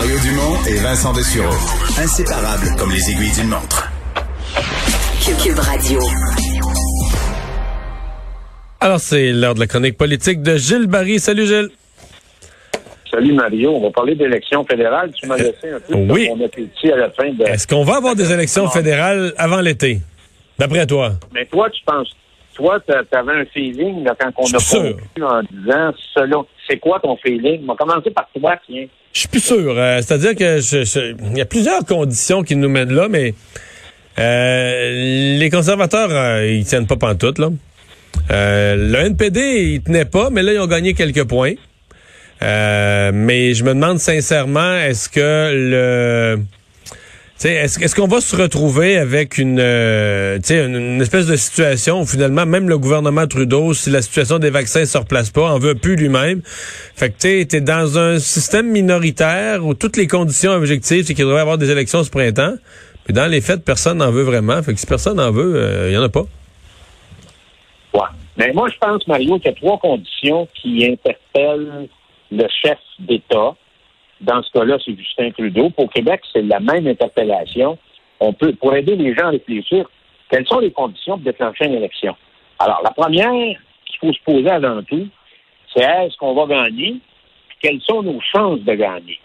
Mario Dumont et Vincent Dessureau. Inséparables comme les aiguilles d'une montre. Cube Radio. Alors, c'est l'heure de la chronique politique de Gilles Barry. Salut, Gilles. Salut Mario, on va parler d'élections fédérales. Tu m'as laissé un peu oui. mon appétit à la fin de... Est-ce qu'on va avoir des élections fédérales avant l'été? D'après toi? Mais toi, tu penses... Toi, tu avais un feeling là, quand on a conclu en disant, selon... C'est quoi ton feeling? On va commencer par toi, tiens. Je suis plus sûr. Euh, C'est-à-dire que il y a plusieurs conditions qui nous mènent là, mais euh, les conservateurs, euh, ils tiennent pas pantoute, là. Euh, le NPD, ils tenaient pas, mais là, ils ont gagné quelques points. Mais je me demande sincèrement, est-ce que le... Est-ce qu'on va se retrouver avec une, euh, une, espèce de situation où finalement, même le gouvernement Trudeau, si la situation des vaccins se replace pas, en veut plus lui-même? Fait que tu t'es dans un système minoritaire où toutes les conditions objectives, c'est qu'il devrait y avoir des élections ce printemps. Puis dans les faits, personne n'en veut vraiment. Fait que si personne n'en veut, euh, il y en a pas. Ouais. Mais moi, je pense, Mario, qu'il y a trois conditions qui interpellent le chef d'État. Dans ce cas-là, c'est Justin Trudeau. Pour Québec, c'est la même interpellation. On peut, pour aider les gens à réfléchir, quelles sont les conditions pour déclencher une élection? Alors, la première qu'il faut se poser avant tout, c'est est-ce qu'on va gagner? Quelles sont nos chances de gagner?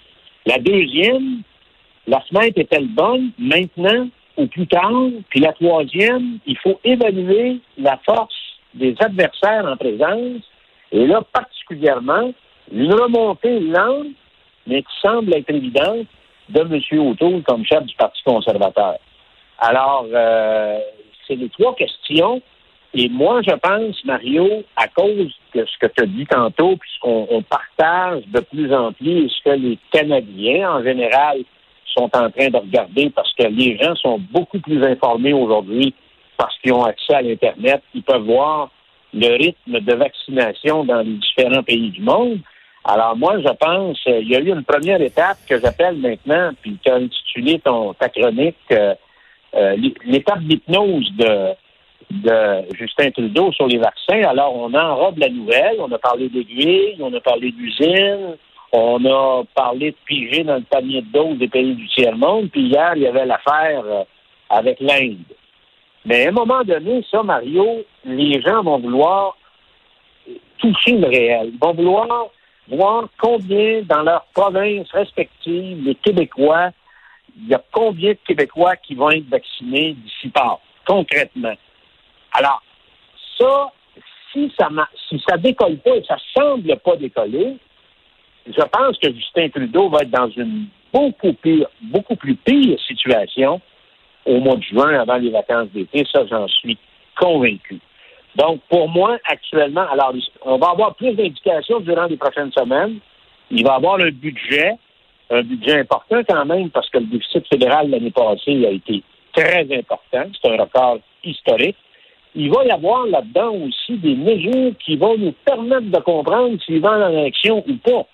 La deuxième, la fenêtre est-elle bonne maintenant ou plus tard? Puis la troisième, il faut évaluer la force des adversaires en présence. Et là, particulièrement, une remontée lente, mais qui semble être évidente, de M. O'Toole comme chef du Parti conservateur. Alors, euh, c'est les trois questions. Et moi, je pense, Mario, à cause de ce que tu as dit tantôt, puisqu'on on partage de plus en plus ce que les Canadiens, en général, sont en train de regarder parce que les gens sont beaucoup plus informés aujourd'hui parce qu'ils ont accès à l'Internet. Ils peuvent voir le rythme de vaccination dans les différents pays du monde. Alors moi, je pense, euh, il y a eu une première étape que j'appelle maintenant, puis tu as intitulé ton, ta chronique euh, euh, l'étape d'hypnose de, Justin Trudeau sur les vaccins. Alors, on enrobe la nouvelle, on a parlé d'aiguilles, on a parlé d'usines, on a parlé de piger dans le panier de doses des pays du tiers-monde, puis hier, il y avait l'affaire avec l'Inde. Mais à un moment donné, ça, Mario, les gens vont vouloir toucher le réel. Vont vouloir voir combien dans leurs provinces respectives, les Québécois, il y a combien de Québécois qui vont être vaccinés d'ici par, concrètement. Alors, ça, si ça si ça décolle pas et ça semble pas décoller, je pense que Justin Trudeau va être dans une beaucoup pire, beaucoup plus pire situation au mois de juin avant les vacances d'été. Ça, j'en suis convaincu. Donc, pour moi, actuellement, alors, on va avoir plus d'indications durant les prochaines semaines. Il va y avoir un budget, un budget important quand même, parce que le déficit fédéral l'année passée a été très important. C'est un record historique. Il va y avoir là-dedans aussi des mesures qui vont nous permettre de comprendre s'il va en élection ou pas.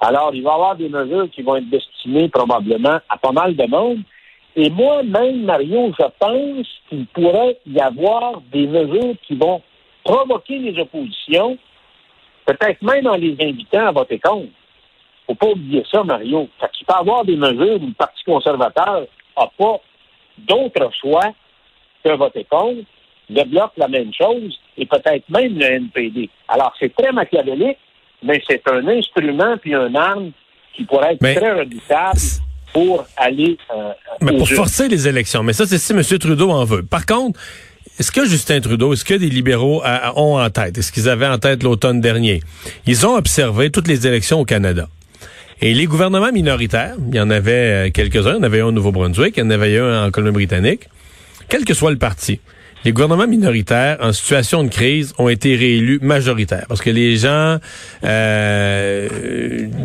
Alors, il va y avoir des mesures qui vont être destinées probablement à pas mal de monde. Et moi-même, Mario, je pense qu'il pourrait y avoir des mesures qui vont provoquer les oppositions, peut-être même en les invitant à voter contre. faut pas oublier ça, Mario. Fait qu'il peut y avoir des mesures où le Parti conservateur n'a pas d'autre choix que voter contre. Le Bloc, la même chose, et peut-être même le NPD. Alors, c'est très machiavélique, mais c'est un instrument puis une arme qui pourrait être Mais- très redoutable pour aller euh, Mais pour forcer les élections. Mais ça, c'est si M. Trudeau en veut. Par contre, est-ce que Justin Trudeau, est-ce que des libéraux a- a- ont en tête, est-ce qu'ils avaient en tête l'automne dernier? Ils ont observé toutes les élections au Canada. Et les gouvernements minoritaires, il y en avait euh, quelques-uns, il y en avait un au Nouveau-Brunswick, il y en avait un en Colombie-Britannique, quel que soit le parti, les gouvernements minoritaires en situation de crise ont été réélus majoritaires parce que les gens, euh,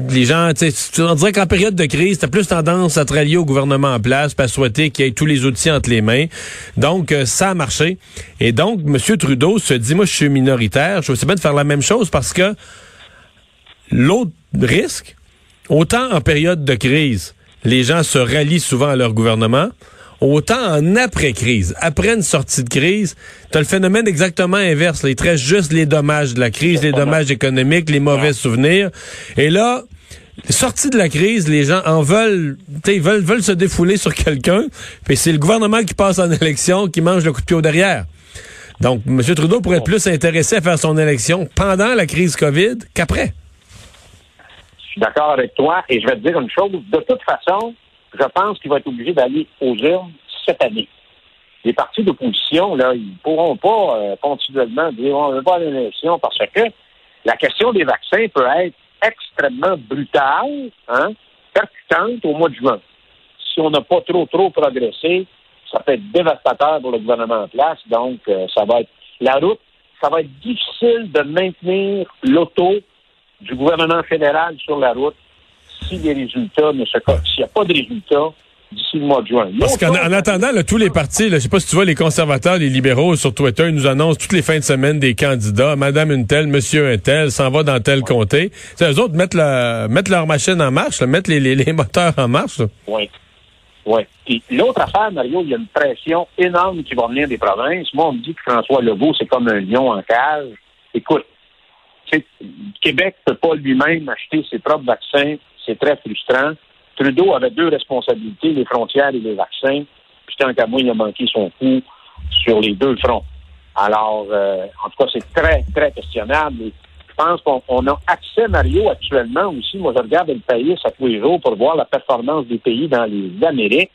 les gens, on dirait qu'en période de crise, t'as plus tendance à te rallier au gouvernement en place, pas souhaiter qu'il ait tous les outils entre les mains. Donc euh, ça a marché. Et donc M. Trudeau se dit, moi je suis minoritaire, je veux bien de faire la même chose parce que l'autre risque, autant en période de crise, les gens se rallient souvent à leur gouvernement. Autant en après-crise, après une sortie de crise, tu as le phénomène exactement inverse. Il traite juste les dommages de la crise, les dommages économiques, les mauvais souvenirs. Et là, sortie de la crise, les gens en veulent, ils veulent, veulent se défouler sur quelqu'un, puis c'est le gouvernement qui passe en élection qui mange le coup de pied au derrière. Donc, M. Trudeau pourrait être plus intéressé à faire son élection pendant la crise COVID qu'après. Je suis d'accord avec toi et je vais te dire une chose. De toute façon, je pense qu'il va être obligé d'aller aux urnes cette année. Les partis d'opposition, là, ils ne pourront pas euh, continuellement dire on ne veut pas l'élection parce que la question des vaccins peut être extrêmement brutale, hein, percutante au mois de juin. Si on n'a pas trop, trop progressé, ça peut être dévastateur pour le gouvernement en place. Donc, euh, ça va être la route. Ça va être difficile de maintenir l'auto du gouvernement fédéral sur la route si les résultats ne se s'il n'y a pas de résultats d'ici le mois de juin. Parce qu'en attendant, tous les partis, je ne sais pas si tu vois, les conservateurs, les libéraux sur Twitter, ils nous annoncent toutes les fins de semaine des candidats. Madame une telle, monsieur un tel, s'en va dans tel comté. C'est eux autres mettent, mettre leur machine en marche, mettre les, les, moteurs en marche. Oui. Oui. L'autre affaire, Mario, il y a une pression énorme qui va venir des provinces. Moi, on me dit que François Legault, c'est comme un lion en cage. Écoute, Québec ne peut pas lui-même acheter ses propres vaccins c'est très frustrant. Trudeau avait deux responsabilités, les frontières et les vaccins. Puis tant qu'à moi, il a manqué son coup sur les deux fronts. Alors, euh, en tout cas, c'est très, très questionnable. je pense qu'on a accès, Mario, actuellement aussi. Moi, je regarde le pays à tous les jours pour voir la performance des pays dans les Amériques.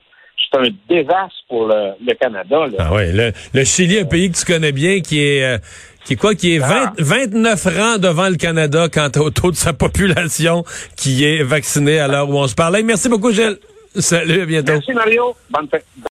C'est un désastre pour le, Canada. Ah oui, le, Chili, un pays que tu connais bien, qui est euh, qui est quoi, qui est 29 ah. rangs devant le Canada quant au taux de sa population qui est vaccinée à l'heure où on se parle. merci beaucoup, Gilles. Salut, à bientôt. Merci, Mario. Bonne fête.